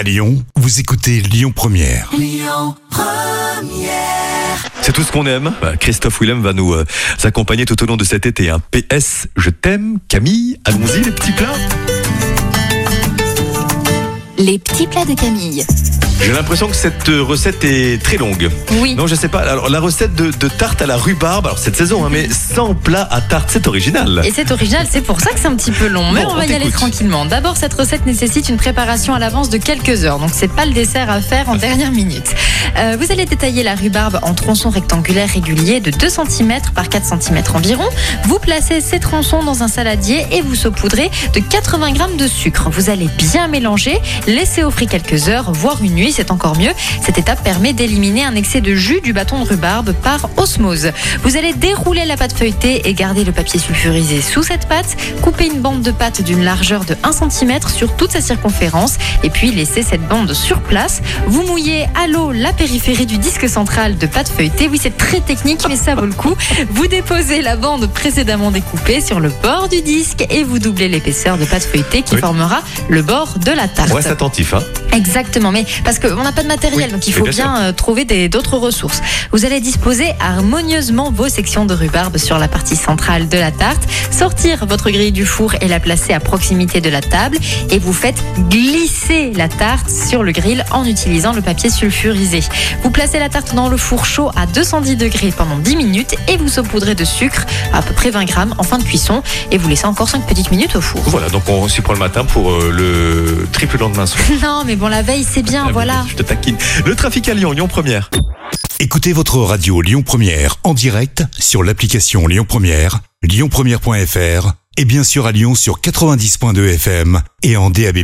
À Lyon, vous écoutez Lyon Première. C'est tout ce qu'on aime. Bah, Christophe Willem va nous euh, accompagner tout au long de cet été. Un PS, je t'aime, Camille. Allons-y, les petits plats. Les petits plats de Camille. J'ai l'impression que cette euh, recette est très longue. Oui. Non, je sais pas. Alors, la recette de, de tarte à la rhubarbe, alors cette saison, hein, mais sans plat à tarte, c'est original. Et c'est original, c'est pour ça que c'est un petit peu long. Mais Bon, on on va y aller tranquillement. D'abord, cette recette nécessite une préparation à l'avance de quelques heures. Donc, c'est pas le dessert à faire en dernière minute. Euh, vous allez détailler la rhubarbe en tronçons rectangulaires réguliers de 2 cm par 4 cm environ. Vous placez ces tronçons dans un saladier et vous saupoudrez de 80 g de sucre. Vous allez bien mélanger, laisser au frais quelques heures, voire une nuit, c'est encore mieux. Cette étape permet d'éliminer un excès de jus du bâton de rhubarbe par osmose. Vous allez dérouler la pâte feuilletée et garder le papier sulfurisé sous cette pâte. Couper une bande de pâte d'une largeur de 1 cm sur toute sa circonférence et puis laisser cette bande sur place. Vous mouillez à l'eau la périphérie du disque central de pâte feuilletée. Oui, c'est très technique, mais ça vaut le coup. Vous déposez la bande précédemment découpée sur le bord du disque et vous doublez l'épaisseur de pâte feuilletée qui Oui. formera le bord de la tarte. On reste attentif. Hein. Exactement, mais parce qu'on n'a pas de matériel, Oui, donc il faut bien bien, euh, trouver d'autres ressources. Vous allez disposer harmonieusement vos sections de rhubarbe sur la partie centrale de la tarte, sortir votre grille du four et la placer à proximité de la table, et vous faites glisser la tarte sur le grill en utilisant le papier sulfurisé. Vous placez la tarte dans le four chaud à 210 degrés pendant 10 minutes et vous saupoudrez de sucre à peu près 20 grammes en fin de cuisson et vous laissez encore 5 petites minutes au four. Voilà, donc on s'y prend le matin pour euh, le triple lendemain soir. Non, mais bon, la veille, c'est bien, Ah, voilà. Je te taquine. Le trafic à Lyon, Lyon Première. Écoutez votre radio Lyon Première en direct sur l'application Lyon Première, lyonpremière.fr et bien sûr à Lyon sur 90.2 FM et en DAB+.